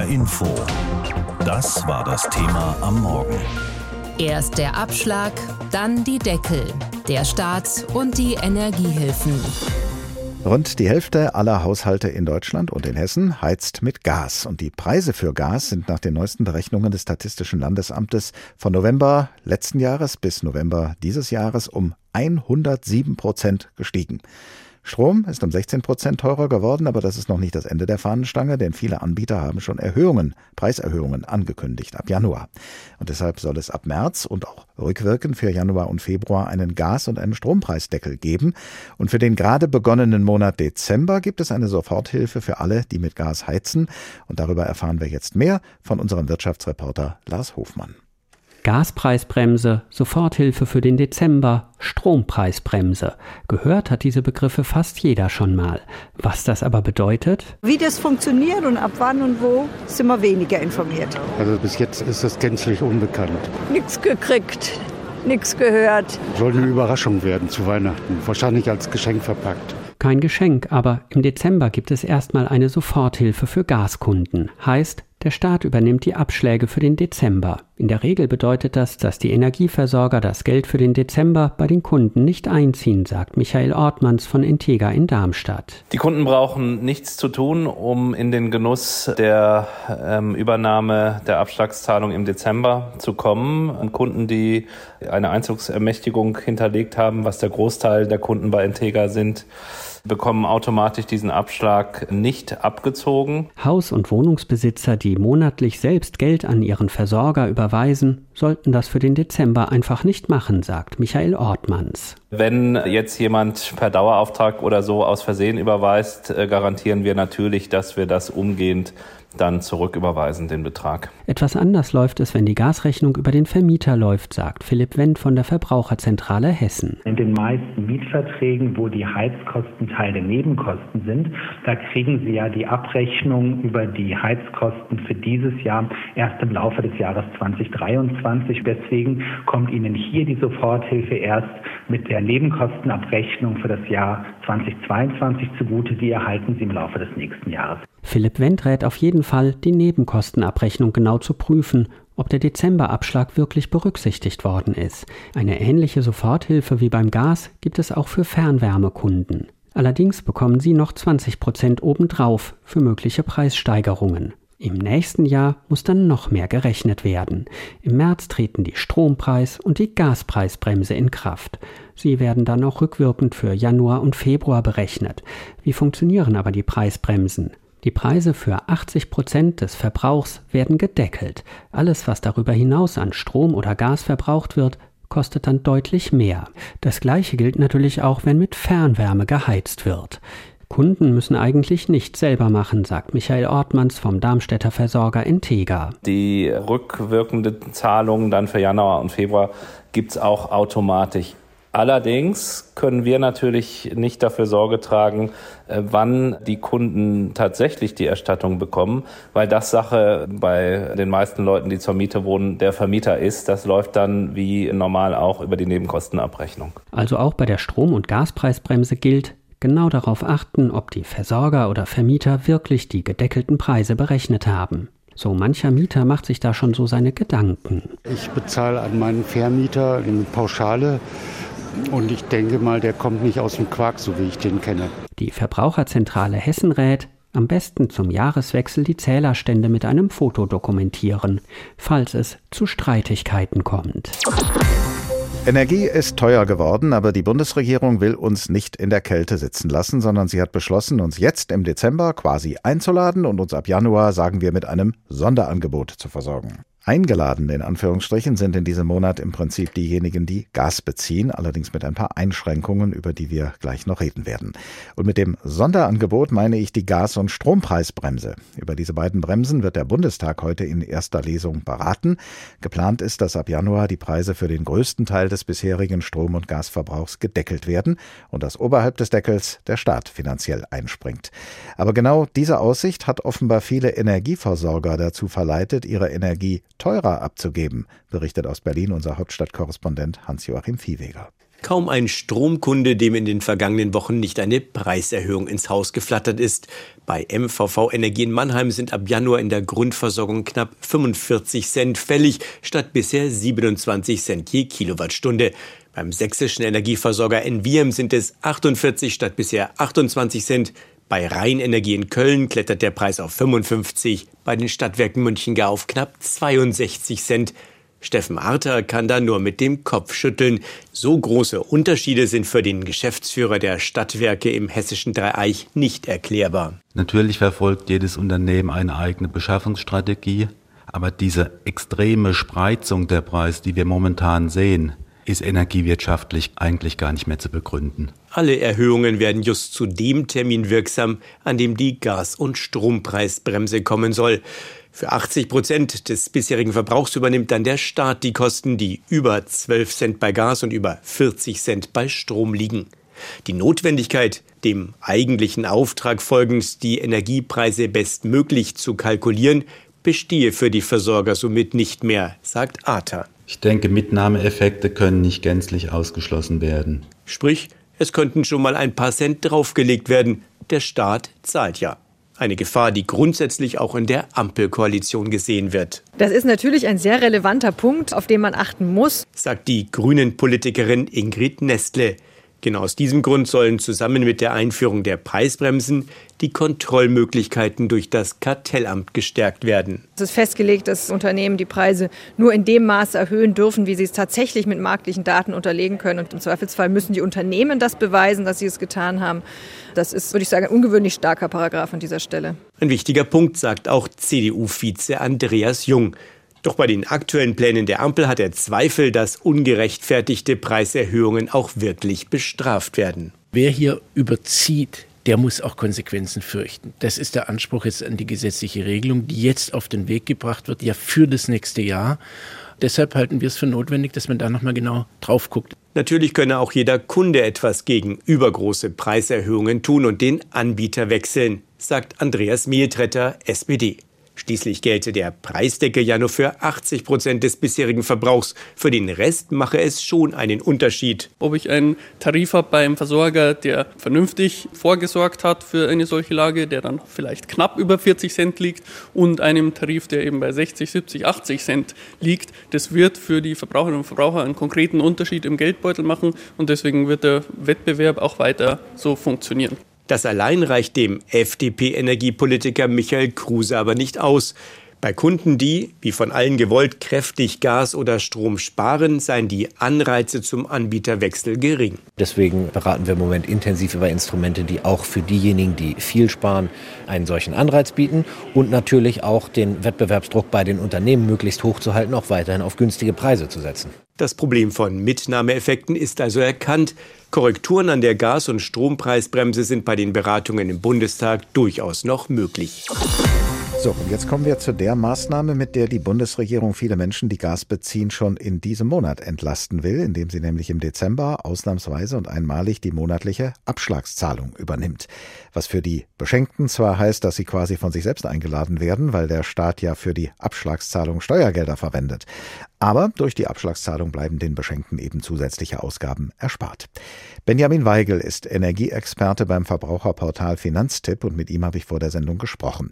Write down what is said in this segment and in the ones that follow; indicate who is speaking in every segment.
Speaker 1: HR Info. Das war das Thema am Morgen.
Speaker 2: Erst der Abschlag, dann die Deckel, der Staat und die Energiehilfen.
Speaker 3: Rund die Hälfte aller Haushalte in Deutschland und in Hessen heizt mit Gas. Und die Preise für Gas sind nach den neuesten Berechnungen des Statistischen Landesamtes von November letzten Jahres bis November dieses Jahres um 107 Prozent gestiegen. Strom ist um 16 Prozent teurer geworden, aber das ist noch nicht das Ende der Fahnenstange, denn viele Anbieter haben schon Erhöhungen, Preiserhöhungen angekündigt ab Januar. Und deshalb soll es ab März und auch rückwirkend für Januar und Februar einen Gas- und einen Strompreisdeckel geben. Und für den gerade begonnenen Monat Dezember gibt es eine Soforthilfe für alle, die mit Gas heizen. Und darüber erfahren wir jetzt mehr von unserem Wirtschaftsreporter Lars Hofmann.
Speaker 4: Gaspreisbremse, Soforthilfe für den Dezember, Strompreisbremse. Gehört hat diese Begriffe fast jeder schon mal. Was das aber bedeutet?
Speaker 5: Wie das funktioniert und ab wann und wo, sind wir weniger informiert.
Speaker 6: Also bis jetzt ist das gänzlich unbekannt.
Speaker 5: Nichts gekriegt, nichts gehört.
Speaker 6: Soll eine Überraschung werden zu Weihnachten, wahrscheinlich als Geschenk verpackt.
Speaker 4: Kein Geschenk, aber im Dezember gibt es erstmal eine Soforthilfe für Gaskunden. Heißt, der Staat übernimmt die Abschläge für den Dezember. In der Regel bedeutet das, dass die Energieversorger das Geld für den Dezember bei den Kunden nicht einziehen, sagt Michael Ortmanns von Intega in Darmstadt.
Speaker 7: Die Kunden brauchen nichts zu tun, um in den Genuss der ähm, Übernahme der Abschlagszahlung im Dezember zu kommen. Und Kunden, die eine Einzugsermächtigung hinterlegt haben, was der Großteil der Kunden bei Intega sind, bekommen automatisch diesen Abschlag nicht abgezogen.
Speaker 4: Haus- und Wohnungsbesitzer, die monatlich selbst Geld an ihren Versorger überweisen, sollten das für den Dezember einfach nicht machen, sagt Michael Ortmanns.
Speaker 7: Wenn jetzt jemand per Dauerauftrag oder so aus Versehen überweist, äh, garantieren wir natürlich, dass wir das umgehend dann zurücküberweisen, den Betrag.
Speaker 4: Etwas anders läuft es, wenn die Gasrechnung über den Vermieter läuft, sagt Philipp Wendt von der Verbraucherzentrale Hessen.
Speaker 8: In den meisten Mietverträgen, wo die Heizkosten Teil der Nebenkosten sind, da kriegen Sie ja die Abrechnung über die Heizkosten für dieses Jahr erst im Laufe des Jahres 2023. Deswegen kommt Ihnen hier die Soforthilfe erst mit der Nebenkostenabrechnung für das Jahr 2022 zugute. Die erhalten Sie im Laufe des nächsten Jahres.
Speaker 4: Philipp Wendt rät auf jeden Fall, die Nebenkostenabrechnung genau zu prüfen, ob der Dezemberabschlag wirklich berücksichtigt worden ist. Eine ähnliche Soforthilfe wie beim Gas gibt es auch für Fernwärmekunden. Allerdings bekommen sie noch 20 Prozent obendrauf für mögliche Preissteigerungen. Im nächsten Jahr muss dann noch mehr gerechnet werden. Im März treten die Strompreis- und die Gaspreisbremse in Kraft. Sie werden dann auch rückwirkend für Januar und Februar berechnet. Wie funktionieren aber die Preisbremsen? Die Preise für 80 Prozent des Verbrauchs werden gedeckelt. Alles, was darüber hinaus an Strom oder Gas verbraucht wird, kostet dann deutlich mehr. Das gleiche gilt natürlich auch, wenn mit Fernwärme geheizt wird. Kunden müssen eigentlich nichts selber machen, sagt Michael Ortmanns vom Darmstädter Versorger Intega.
Speaker 7: Die rückwirkenden Zahlungen dann für Januar und Februar gibt's auch automatisch. Allerdings können wir natürlich nicht dafür Sorge tragen, äh, wann die Kunden tatsächlich die Erstattung bekommen, weil das Sache bei den meisten Leuten, die zur Miete wohnen, der Vermieter ist. Das läuft dann wie normal auch über die Nebenkostenabrechnung.
Speaker 4: Also auch bei der Strom- und Gaspreisbremse gilt, genau darauf achten, ob die Versorger oder Vermieter wirklich die gedeckelten Preise berechnet haben. So mancher Mieter macht sich da schon so seine Gedanken.
Speaker 6: Ich bezahle an meinen Vermieter eine Pauschale und ich denke mal, der kommt nicht aus dem Quark, so wie ich den kenne.
Speaker 4: Die Verbraucherzentrale Hessen rät, am besten zum Jahreswechsel die Zählerstände mit einem Foto dokumentieren, falls es zu Streitigkeiten kommt.
Speaker 3: Energie ist teuer geworden, aber die Bundesregierung will uns nicht in der Kälte sitzen lassen, sondern sie hat beschlossen, uns jetzt im Dezember quasi einzuladen und uns ab Januar, sagen wir, mit einem Sonderangebot zu versorgen. Eingeladen in Anführungsstrichen sind in diesem Monat im Prinzip diejenigen, die Gas beziehen, allerdings mit ein paar Einschränkungen, über die wir gleich noch reden werden. Und mit dem Sonderangebot meine ich die Gas- und Strompreisbremse. Über diese beiden Bremsen wird der Bundestag heute in erster Lesung beraten. Geplant ist, dass ab Januar die Preise für den größten Teil des bisherigen Strom- und Gasverbrauchs gedeckelt werden und dass oberhalb des Deckels der Staat finanziell einspringt. Aber genau diese Aussicht hat offenbar viele Energieversorger dazu verleitet, ihre Energie teurer abzugeben, berichtet aus Berlin unser Hauptstadtkorrespondent Hans-Joachim Viehweger.
Speaker 9: Kaum ein Stromkunde, dem in den vergangenen Wochen nicht eine Preiserhöhung ins Haus geflattert ist. Bei MVV Energie in Mannheim sind ab Januar in der Grundversorgung knapp 45 Cent fällig, statt bisher 27 Cent je Kilowattstunde. Beim sächsischen Energieversorger Enviam sind es 48 statt bisher 28 Cent. Bei Rheinenergie in Köln klettert der Preis auf 55, bei den Stadtwerken München gar auf knapp 62 Cent. Steffen Arter kann da nur mit dem Kopf schütteln. So große Unterschiede sind für den Geschäftsführer der Stadtwerke im hessischen Dreieich nicht erklärbar.
Speaker 10: Natürlich verfolgt jedes Unternehmen eine eigene Beschaffungsstrategie, aber diese extreme Spreizung der Preise, die wir momentan sehen, ist energiewirtschaftlich eigentlich gar nicht mehr zu begründen.
Speaker 9: Alle Erhöhungen werden just zu dem Termin wirksam, an dem die Gas- und Strompreisbremse kommen soll. Für 80 Prozent des bisherigen Verbrauchs übernimmt dann der Staat die Kosten, die über 12 Cent bei Gas und über 40 Cent bei Strom liegen. Die Notwendigkeit, dem eigentlichen Auftrag folgend die Energiepreise bestmöglich zu kalkulieren, bestehe für die Versorger somit nicht mehr, sagt ATA.
Speaker 10: Ich denke, Mitnahmeeffekte können nicht gänzlich ausgeschlossen werden.
Speaker 9: Sprich, es könnten schon mal ein paar Cent draufgelegt werden. Der Staat zahlt ja. Eine Gefahr, die grundsätzlich auch in der Ampelkoalition gesehen wird.
Speaker 11: Das ist natürlich ein sehr relevanter Punkt, auf den man achten muss,
Speaker 9: sagt die Grünen-Politikerin Ingrid Nestle. Genau aus diesem Grund sollen zusammen mit der Einführung der Preisbremsen die Kontrollmöglichkeiten durch das Kartellamt gestärkt werden.
Speaker 11: Es ist festgelegt, dass Unternehmen die Preise nur in dem Maße erhöhen dürfen, wie sie es tatsächlich mit marktlichen Daten unterlegen können. Und im Zweifelsfall müssen die Unternehmen das beweisen, dass sie es getan haben. Das ist, würde ich sagen, ein ungewöhnlich starker Paragraph an dieser Stelle.
Speaker 9: Ein wichtiger Punkt, sagt auch CDU-Vize Andreas Jung. Doch bei den aktuellen Plänen der Ampel hat er Zweifel, dass ungerechtfertigte Preiserhöhungen auch wirklich bestraft werden.
Speaker 12: Wer hier überzieht, der muss auch Konsequenzen fürchten. Das ist der Anspruch jetzt an die gesetzliche Regelung, die jetzt auf den Weg gebracht wird, ja für das nächste Jahr. Deshalb halten wir es für notwendig, dass man da nochmal genau drauf guckt.
Speaker 9: Natürlich könne auch jeder Kunde etwas gegen übergroße Preiserhöhungen tun und den Anbieter wechseln, sagt Andreas Mehltretter, SPD. Schließlich gelte der Preisdeckel ja nur für 80 Prozent des bisherigen Verbrauchs. Für den Rest mache es schon einen Unterschied.
Speaker 13: Ob ich einen Tarif habe beim Versorger, der vernünftig vorgesorgt hat für eine solche Lage, der dann vielleicht knapp über 40 Cent liegt, und einem Tarif, der eben bei 60, 70, 80 Cent liegt, das wird für die Verbraucherinnen und Verbraucher einen konkreten Unterschied im Geldbeutel machen und deswegen wird der Wettbewerb auch weiter so funktionieren.
Speaker 9: Das allein reicht dem FDP-Energiepolitiker Michael Kruse aber nicht aus. Bei Kunden, die, wie von allen gewollt, kräftig Gas oder Strom sparen, seien die Anreize zum Anbieterwechsel gering.
Speaker 14: Deswegen beraten wir im Moment intensiv über Instrumente, die auch für diejenigen, die viel sparen, einen solchen Anreiz bieten und natürlich auch den Wettbewerbsdruck bei den Unternehmen möglichst hoch zu halten, auch weiterhin auf günstige Preise zu setzen.
Speaker 9: Das Problem von Mitnahmeeffekten ist also erkannt. Korrekturen an der Gas- und Strompreisbremse sind bei den Beratungen im Bundestag durchaus noch möglich.
Speaker 3: So, und jetzt kommen wir zu der Maßnahme, mit der die Bundesregierung viele Menschen, die Gas beziehen, schon in diesem Monat entlasten will, indem sie nämlich im Dezember ausnahmsweise und einmalig die monatliche Abschlagszahlung übernimmt. Was für die Beschenkten zwar heißt, dass sie quasi von sich selbst eingeladen werden, weil der Staat ja für die Abschlagszahlung Steuergelder verwendet. Aber durch die Abschlagszahlung bleiben den Beschenkten eben zusätzliche Ausgaben erspart. Benjamin Weigel ist Energieexperte beim Verbraucherportal Finanztipp und mit ihm habe ich vor der Sendung gesprochen.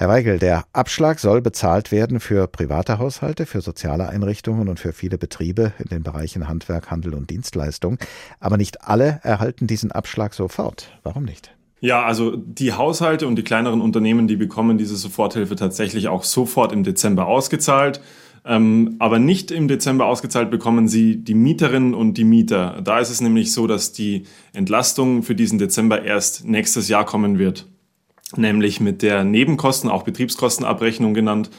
Speaker 3: Herr Weigel, der Abschlag soll bezahlt werden für private Haushalte, für soziale Einrichtungen und für viele Betriebe in den Bereichen Handwerk, Handel und Dienstleistung. Aber nicht alle erhalten diesen Abschlag sofort. Warum nicht?
Speaker 15: Ja, also die Haushalte und die kleineren Unternehmen, die bekommen diese Soforthilfe tatsächlich auch sofort im Dezember ausgezahlt. Ähm, aber nicht im Dezember ausgezahlt bekommen sie die Mieterinnen und die Mieter. Da ist es nämlich so, dass die Entlastung für diesen Dezember erst nächstes Jahr kommen wird nämlich mit der Nebenkosten, auch Betriebskostenabrechnung genannt,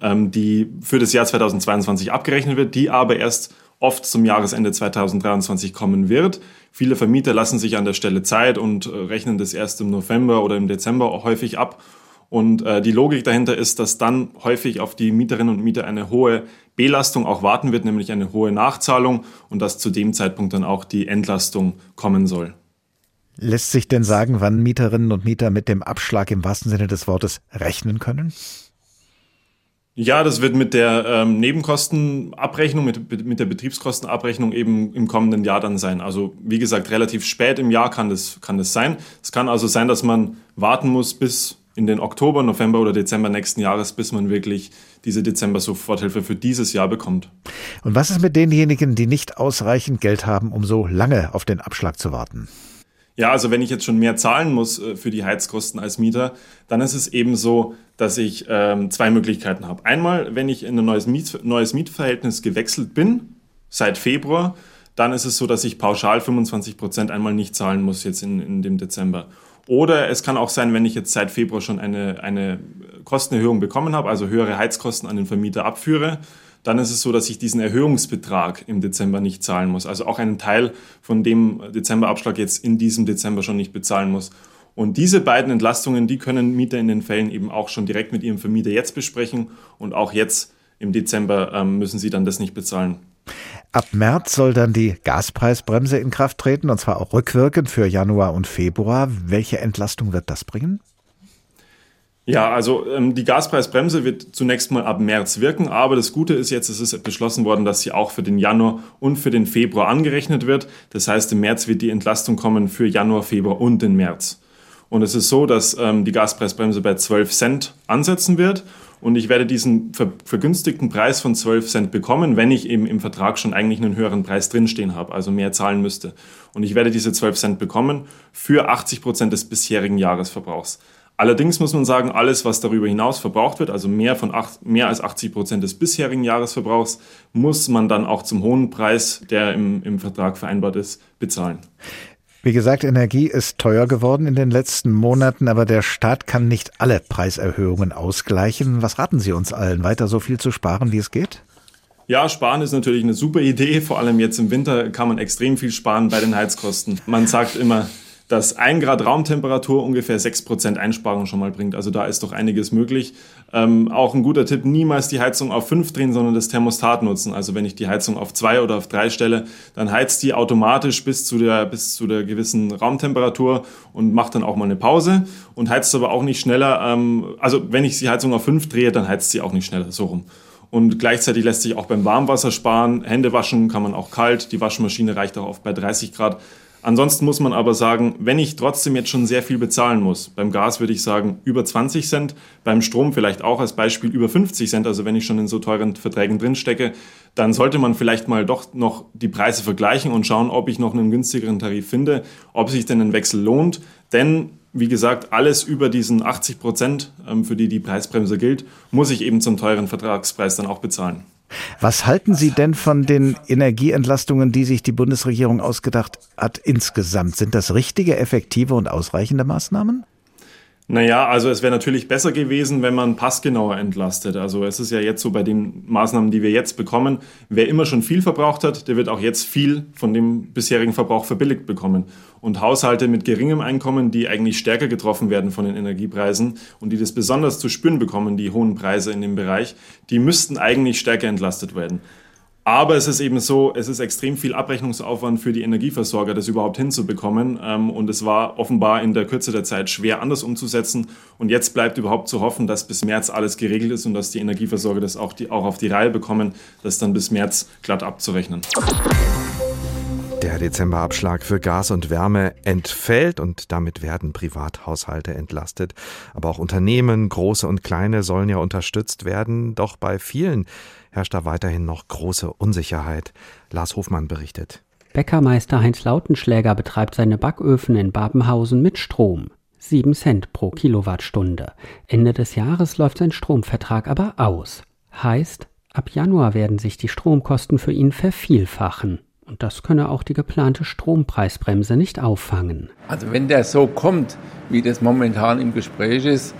Speaker 15: ähm, die für das Jahr 2022 abgerechnet wird, die aber erst oft zum Jahresende 2023 kommen wird. Viele Vermieter lassen sich an der Stelle Zeit und äh, rechnen das erst im November oder im Dezember häufig ab. Und äh, die Logik dahinter ist, dass dann häufig auf die Mieterinnen und Mieter eine hohe Belastung auch warten wird, nämlich eine hohe Nachzahlung und dass zu dem Zeitpunkt dann auch die Entlastung kommen soll.
Speaker 3: Lässt sich denn sagen, wann Mieterinnen und Mieter mit dem Abschlag im wahrsten Sinne des Wortes rechnen können?
Speaker 15: Ja, das wird mit der ähm, Nebenkostenabrechnung, mit, mit der Betriebskostenabrechnung eben im kommenden Jahr dann sein. Also wie gesagt, relativ spät im Jahr kann das, kann das sein. Es kann also sein, dass man warten muss bis in den Oktober, November oder Dezember nächsten Jahres, bis man wirklich diese Dezember-Soforthilfe für dieses Jahr bekommt.
Speaker 3: Und was ist mit denjenigen, die nicht ausreichend Geld haben, um so lange auf den Abschlag zu warten?
Speaker 15: Ja, also wenn ich jetzt schon mehr zahlen muss äh, für die Heizkosten als Mieter, dann ist es eben so, dass ich ähm, zwei Möglichkeiten habe. Einmal, wenn ich in ein neues, Miet, neues Mietverhältnis gewechselt bin, seit Februar, dann ist es so, dass ich pauschal 25 Prozent einmal nicht zahlen muss jetzt in, in dem Dezember. Oder es kann auch sein, wenn ich jetzt seit Februar schon eine, eine Kostenerhöhung bekommen habe, also höhere Heizkosten an den Vermieter abführe, dann ist es so, dass ich diesen Erhöhungsbetrag im Dezember nicht zahlen muss. Also auch einen Teil von dem Dezemberabschlag jetzt in diesem Dezember schon nicht bezahlen muss. Und diese beiden Entlastungen, die können Mieter in den Fällen eben auch schon direkt mit ihrem Vermieter jetzt besprechen. Und auch jetzt im Dezember ähm, müssen sie dann das nicht bezahlen.
Speaker 3: Ab März soll dann die Gaspreisbremse in Kraft treten, und zwar auch rückwirkend für Januar und Februar. Welche Entlastung wird das bringen?
Speaker 15: Ja, also ähm, die Gaspreisbremse wird zunächst mal ab März wirken, aber das Gute ist jetzt, es ist beschlossen worden, dass sie auch für den Januar und für den Februar angerechnet wird. Das heißt, im März wird die Entlastung kommen für Januar, Februar und den März. Und es ist so, dass ähm, die Gaspreisbremse bei 12 Cent ansetzen wird und ich werde diesen ver vergünstigten Preis von 12 Cent bekommen, wenn ich eben im Vertrag schon eigentlich einen höheren Preis drinstehen habe, also mehr zahlen müsste. Und ich werde diese 12 Cent bekommen für 80 Prozent des bisherigen Jahresverbrauchs. Allerdings muss man sagen, alles, was darüber hinaus verbraucht wird, also mehr, von acht, mehr als 80 Prozent des bisherigen Jahresverbrauchs, muss man dann auch zum hohen Preis, der im, im Vertrag vereinbart ist, bezahlen.
Speaker 3: Wie gesagt, Energie ist teuer geworden in den letzten Monaten, aber der Staat kann nicht alle Preiserhöhungen ausgleichen. Was raten Sie uns allen, weiter so viel zu sparen, wie es geht?
Speaker 15: Ja, sparen ist natürlich eine super Idee. Vor allem jetzt im Winter kann man extrem viel sparen bei den Heizkosten. Man sagt immer, dass ein Grad Raumtemperatur ungefähr sechs Prozent Einsparung schon mal bringt. Also da ist doch einiges möglich. Ähm, auch ein guter Tipp, niemals die Heizung auf fünf drehen, sondern das Thermostat nutzen. Also wenn ich die Heizung auf zwei oder auf drei stelle, dann heizt die automatisch bis zu der, bis zu der gewissen Raumtemperatur und macht dann auch mal eine Pause und heizt aber auch nicht schneller. Ähm, also wenn ich die Heizung auf fünf drehe, dann heizt sie auch nicht schneller, so rum. Und gleichzeitig lässt sich auch beim Warmwasser sparen. Hände waschen kann man auch kalt. Die Waschmaschine reicht auch oft bei 30 Grad. Ansonsten muss man aber sagen, wenn ich trotzdem jetzt schon sehr viel bezahlen muss, beim Gas würde ich sagen über 20 Cent, beim Strom vielleicht auch als Beispiel über 50 Cent, also wenn ich schon in so teuren Verträgen drinstecke, dann sollte man vielleicht mal doch noch die Preise vergleichen und schauen, ob ich noch einen günstigeren Tarif finde, ob sich denn ein Wechsel lohnt. Denn wie gesagt, alles über diesen 80 Prozent, ähm, für die die Preisbremse gilt, muss ich eben zum teuren Vertragspreis dann auch bezahlen.
Speaker 3: Was halten Sie denn von den Energieentlastungen, die sich die Bundesregierung ausgedacht hat insgesamt? Sind das richtige, effektive und ausreichende Maßnahmen?
Speaker 15: Naja, also es wäre natürlich besser gewesen, wenn man passgenauer entlastet. Also es ist ja jetzt so bei den Maßnahmen, die wir jetzt bekommen, wer immer schon viel verbraucht hat, der wird auch jetzt viel von dem bisherigen Verbrauch verbilligt bekommen. Und Haushalte mit geringem Einkommen, die eigentlich stärker getroffen werden von den Energiepreisen und die das besonders zu spüren bekommen, die hohen Preise in dem Bereich, die müssten eigentlich stärker entlastet werden. Aber es ist eben so, es ist extrem viel Abrechnungsaufwand für die Energieversorger, das überhaupt hinzubekommen. Ähm, und es war offenbar in der Kürze der Zeit schwer anders umzusetzen. Und jetzt bleibt überhaupt zu hoffen, dass bis März alles geregelt ist und dass die Energieversorger das auch, die, auch auf die Reihe bekommen, das dann bis März glatt abzurechnen.
Speaker 16: Der Dezemberabschlag für Gas und Wärme entfällt und damit werden Privathaushalte entlastet. Aber auch Unternehmen, große und kleine, sollen ja unterstützt werden. Doch bei vielen herrscht da weiterhin noch große Unsicherheit. Lars Hofmann berichtet.
Speaker 4: Bäckermeister Heinz Lautenschläger betreibt seine Backöfen in Babenhausen mit Strom. 7 Cent pro Kilowattstunde. Ende des Jahres läuft sein Stromvertrag aber aus. Heißt, ab Januar werden sich die Stromkosten für ihn vervielfachen. Und das könne auch die geplante Strompreisbremse nicht auffangen.
Speaker 17: Also wenn der so kommt, wie das momentan im Gespräch ist,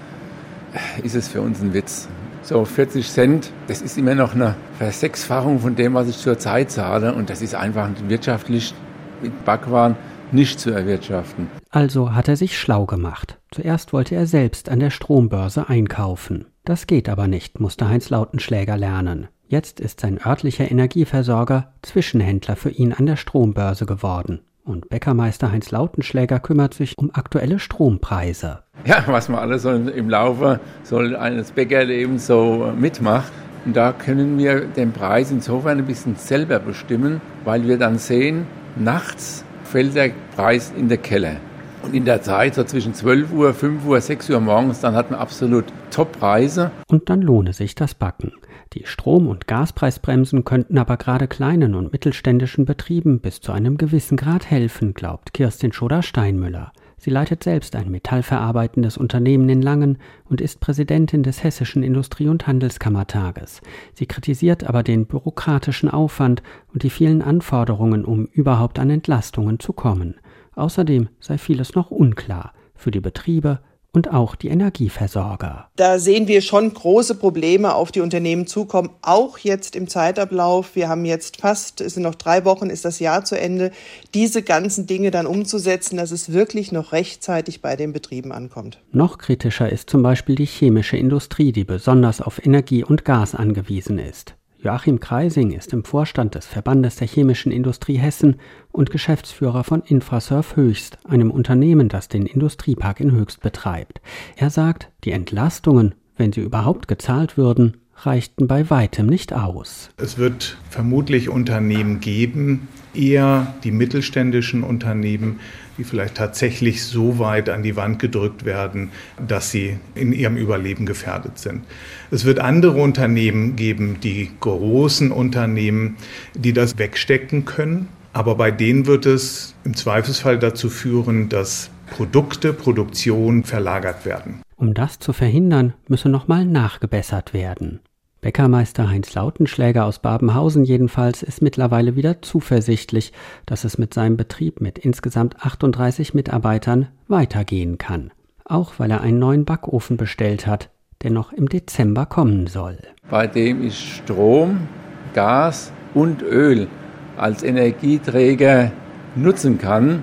Speaker 17: ist es für uns ein Witz. So 40 Cent, das ist immer noch eine Versechsfachung von dem, was ich zurzeit zahle. Und das ist einfach wirtschaftlich mit Backwaren nicht zu erwirtschaften.
Speaker 4: Also hat er sich schlau gemacht. Zuerst wollte er selbst an der Strombörse einkaufen. Das geht aber nicht, musste Heinz Lautenschläger lernen. Jetzt ist sein örtlicher Energieversorger Zwischenhändler für ihn an der Strombörse geworden. Und Bäckermeister Heinz Lautenschläger kümmert sich um aktuelle Strompreise.
Speaker 17: Ja, was man alles so im Laufe so eines Bäckerlebens so mitmacht. Und da können wir den Preis insofern ein bisschen selber bestimmen, weil wir dann sehen, nachts fällt der Preis in der Keller. Und in der Zeit, so zwischen 12 Uhr, 5 Uhr, 6 Uhr morgens, dann hat man absolut Top-Preise.
Speaker 4: Und dann lohne sich das Backen. Die Strom- und Gaspreisbremsen könnten aber gerade kleinen und mittelständischen Betrieben bis zu einem gewissen Grad helfen, glaubt Kirstin Schoder-Steinmüller. Sie leitet selbst ein metallverarbeitendes Unternehmen in Langen und ist Präsidentin des Hessischen Industrie- und Handelskammertages. Sie kritisiert aber den bürokratischen Aufwand und die vielen Anforderungen, um überhaupt an Entlastungen zu kommen. Außerdem sei vieles noch unklar für die Betriebe und auch die Energieversorger.
Speaker 18: Da sehen wir schon große Probleme auf die Unternehmen zukommen, auch jetzt im Zeitablauf. Wir haben jetzt fast, es sind noch drei Wochen, ist das Jahr zu Ende, diese ganzen Dinge dann umzusetzen, dass es wirklich noch rechtzeitig bei den Betrieben ankommt.
Speaker 4: Noch kritischer ist zum Beispiel die chemische Industrie, die besonders auf Energie und Gas angewiesen ist. Joachim Kreising ist im Vorstand des Verbandes der chemischen Industrie Hessen und Geschäftsführer von Infrasurf Höchst, einem Unternehmen, das den Industriepark in Höchst betreibt. Er sagt, die Entlastungen, wenn sie überhaupt gezahlt würden, reichten bei weitem nicht aus.
Speaker 19: Es wird vermutlich Unternehmen geben, eher die mittelständischen Unternehmen, die vielleicht tatsächlich so weit an die Wand gedrückt werden, dass sie in ihrem Überleben gefährdet sind. Es wird andere Unternehmen geben, die großen Unternehmen, die das wegstecken können. Aber bei denen wird es im Zweifelsfall dazu führen, dass Produkte, Produktion verlagert werden.
Speaker 4: Um das zu verhindern, müsse nochmal nachgebessert werden. Bäckermeister Heinz Lautenschläger aus Babenhausen jedenfalls ist mittlerweile wieder zuversichtlich, dass es mit seinem Betrieb mit insgesamt 38 Mitarbeitern weitergehen kann. Auch weil er einen neuen Backofen bestellt hat, der noch im Dezember kommen soll.
Speaker 17: Bei dem ich Strom, Gas und Öl als Energieträger nutzen kann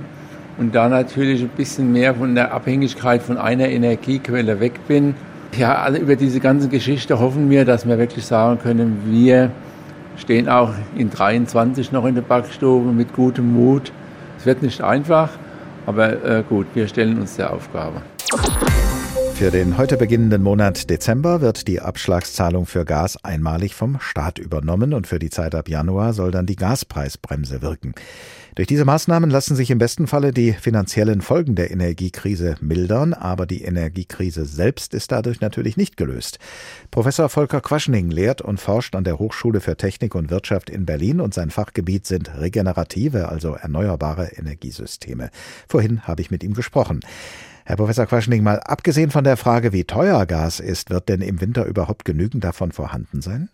Speaker 17: und da natürlich ein bisschen mehr von der Abhängigkeit von einer Energiequelle weg bin ja, also über diese ganze Geschichte hoffen wir, dass wir wirklich sagen können, wir stehen auch in 23 noch in der Backstube mit gutem Mut. Es wird nicht einfach, aber äh, gut, wir stellen uns der Aufgabe.
Speaker 3: Für den heute beginnenden Monat Dezember wird die Abschlagszahlung für Gas einmalig vom Staat übernommen und für die Zeit ab Januar soll dann die Gaspreisbremse wirken. Durch diese Maßnahmen lassen sich im besten Falle die finanziellen Folgen der Energiekrise mildern, aber die Energiekrise selbst ist dadurch natürlich nicht gelöst. Professor Volker Quaschning lehrt und forscht an der Hochschule für Technik und Wirtschaft in Berlin und sein Fachgebiet sind regenerative, also erneuerbare Energiesysteme. Vorhin habe ich mit ihm gesprochen. Herr Professor Quaschning, mal abgesehen von der Frage, wie teuer Gas ist, wird denn im Winter überhaupt genügend davon vorhanden sein?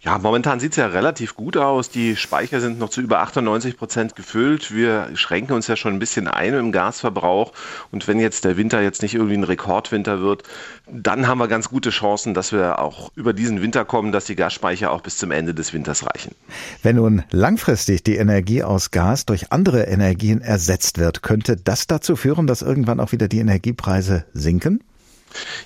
Speaker 20: Ja, momentan sieht es ja relativ gut aus. Die Speicher sind noch zu über 98 Prozent gefüllt. Wir schränken uns ja schon ein bisschen ein im Gasverbrauch. Und wenn jetzt der Winter jetzt nicht irgendwie ein Rekordwinter wird, dann haben wir ganz gute Chancen, dass wir auch über diesen Winter kommen, dass die Gasspeicher auch bis zum Ende des Winters reichen.
Speaker 3: Wenn nun langfristig die Energie aus Gas durch andere Energien ersetzt wird, könnte das dazu führen, dass irgendwann auch wieder die Energiepreise sinken?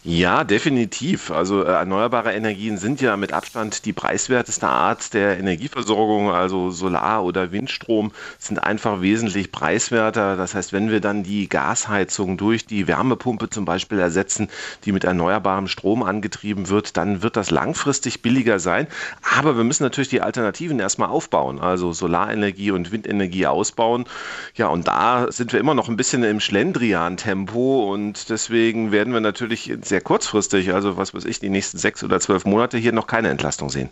Speaker 20: Ja, definitiv. Also äh, erneuerbare Energien sind ja mit Abstand die preiswerteste Art der Energieversorgung. Also Solar- oder Windstrom sind einfach wesentlich preiswerter. Das heißt, wenn wir dann die Gasheizung durch die Wärmepumpe zum Beispiel ersetzen, die mit erneuerbarem Strom angetrieben wird, dann wird das langfristig billiger sein. Aber wir müssen natürlich die Alternativen erstmal aufbauen. Also Solarenergie und Windenergie ausbauen. Ja, und da sind wir immer noch ein bisschen im Schlendrian-Tempo und deswegen werden wir natürlich natürlich sehr kurzfristig, also was weiß ich, die nächsten sechs oder zwölf Monate hier noch keine Entlastung sehen.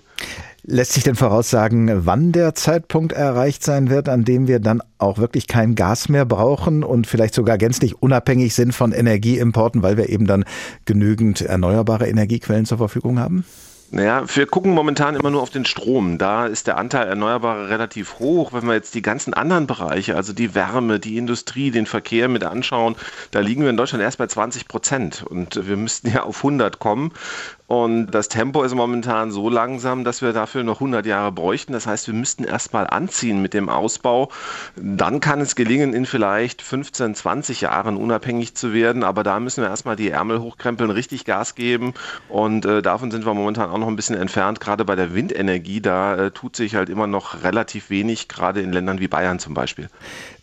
Speaker 3: Lässt sich denn voraussagen, wann der Zeitpunkt erreicht sein wird, an dem wir dann auch wirklich kein Gas mehr brauchen und vielleicht sogar gänzlich unabhängig sind von Energieimporten, weil wir eben dann genügend erneuerbare Energiequellen zur Verfügung haben?
Speaker 20: Naja, wir gucken momentan immer nur auf den Strom. Da ist der Anteil Erneuerbare relativ hoch. Wenn wir jetzt die ganzen anderen Bereiche, also die Wärme, die Industrie, den Verkehr mit anschauen, da liegen wir in Deutschland erst bei 20 Prozent. Und wir müssten ja auf 100 kommen. Und das Tempo ist momentan so langsam, dass wir dafür noch 100 Jahre bräuchten. Das heißt, wir müssten erstmal anziehen mit dem Ausbau. Dann kann es gelingen, in vielleicht 15, 20 Jahren unabhängig zu werden. Aber da müssen wir erstmal die Ärmel hochkrempeln, richtig Gas geben. Und äh, davon sind wir momentan auch auch noch ein bisschen entfernt. Gerade bei der Windenergie, da äh, tut sich halt immer noch relativ wenig, gerade in Ländern wie Bayern zum Beispiel.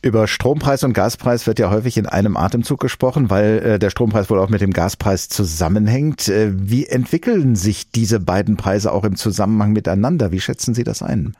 Speaker 3: Über Strompreis und Gaspreis wird ja häufig in einem Atemzug gesprochen, weil äh, der Strompreis wohl auch mit dem Gaspreis zusammenhängt. Äh, wie entwickeln sich diese beiden Preise auch im Zusammenhang miteinander? Wie schätzen Sie das ein?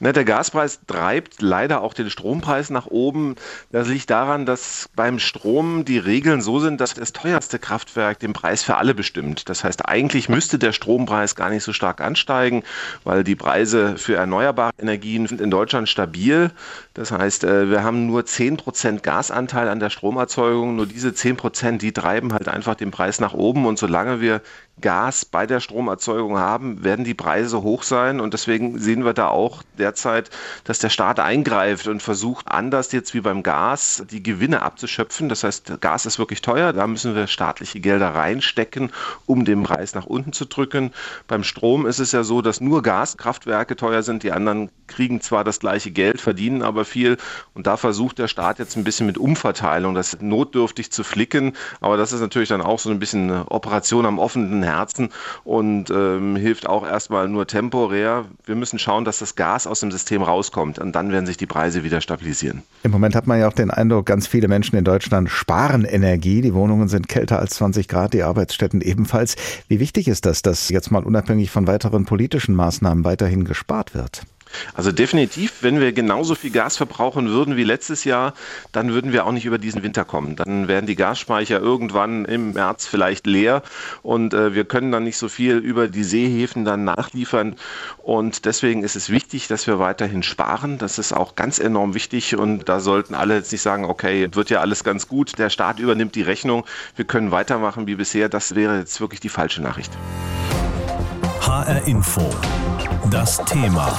Speaker 20: Ne, der Gaspreis treibt leider auch den Strompreis nach oben. Das liegt daran, dass beim Strom die Regeln so sind, dass das teuerste Kraftwerk den Preis für alle bestimmt. Das heißt, eigentlich müsste der Strompreis gar nicht so stark ansteigen, weil die Preise für erneuerbare Energien sind in Deutschland stabil. Das heißt, äh, wir haben nur 10% Gasanteil an der Stromerzeugung. Nur diese 10%, die treiben halt einfach den Preis nach oben. Und solange wir Gas bei der Stromerzeugung haben, werden die Preise hoch sein. Und deswegen sehen wir da auch derzeit, dass der Staat eingreift und versucht, anders jetzt wie beim Gas, die Gewinne abzuschöpfen. Das heißt, Gas ist wirklich teuer. Da müssen wir staatliche Gelder reinstecken, um den Preis nach unten zu drücken. Beim Strom ist es ja so, dass nur Gaskraftwerke teuer sind. Die anderen kriegen zwar das gleiche Geld, verdienen aber viel. Und da versucht der Staat jetzt ein bisschen mit Umverteilung, das notdürftig zu flicken. Aber das ist natürlich dann auch so ein bisschen eine Operation am offenen Herzen und ähm, hilft auch erstmal nur temporär. Wir müssen schauen, dass das Gas aus dem System rauskommt und dann werden sich die Preise wieder stabilisieren.
Speaker 3: Im Moment hat man ja auch den Eindruck, ganz viele Menschen in Deutschland sparen Energie. Die Wohnungen sind kälter als 20 Grad, die Arbeitsstätten ebenfalls. Wie wichtig ist das, dass jetzt mal unabhängig von weiteren politischen Maßnahmen weiterhin gespart wird?
Speaker 20: Also definitiv, wenn wir genauso viel Gas verbrauchen würden wie letztes Jahr, dann würden wir auch nicht über diesen Winter kommen. Dann wären die Gasspeicher irgendwann im März vielleicht leer und äh, wir können dann nicht so viel über die Seehäfen dann nachliefern. Und deswegen ist es wichtig, dass wir weiterhin sparen. Das ist auch ganz enorm wichtig und da sollten alle jetzt nicht sagen, okay, wird ja alles ganz gut, der Staat übernimmt die Rechnung, wir können weitermachen wie bisher. Das wäre jetzt wirklich die falsche Nachricht.
Speaker 1: HR Info. Das Thema.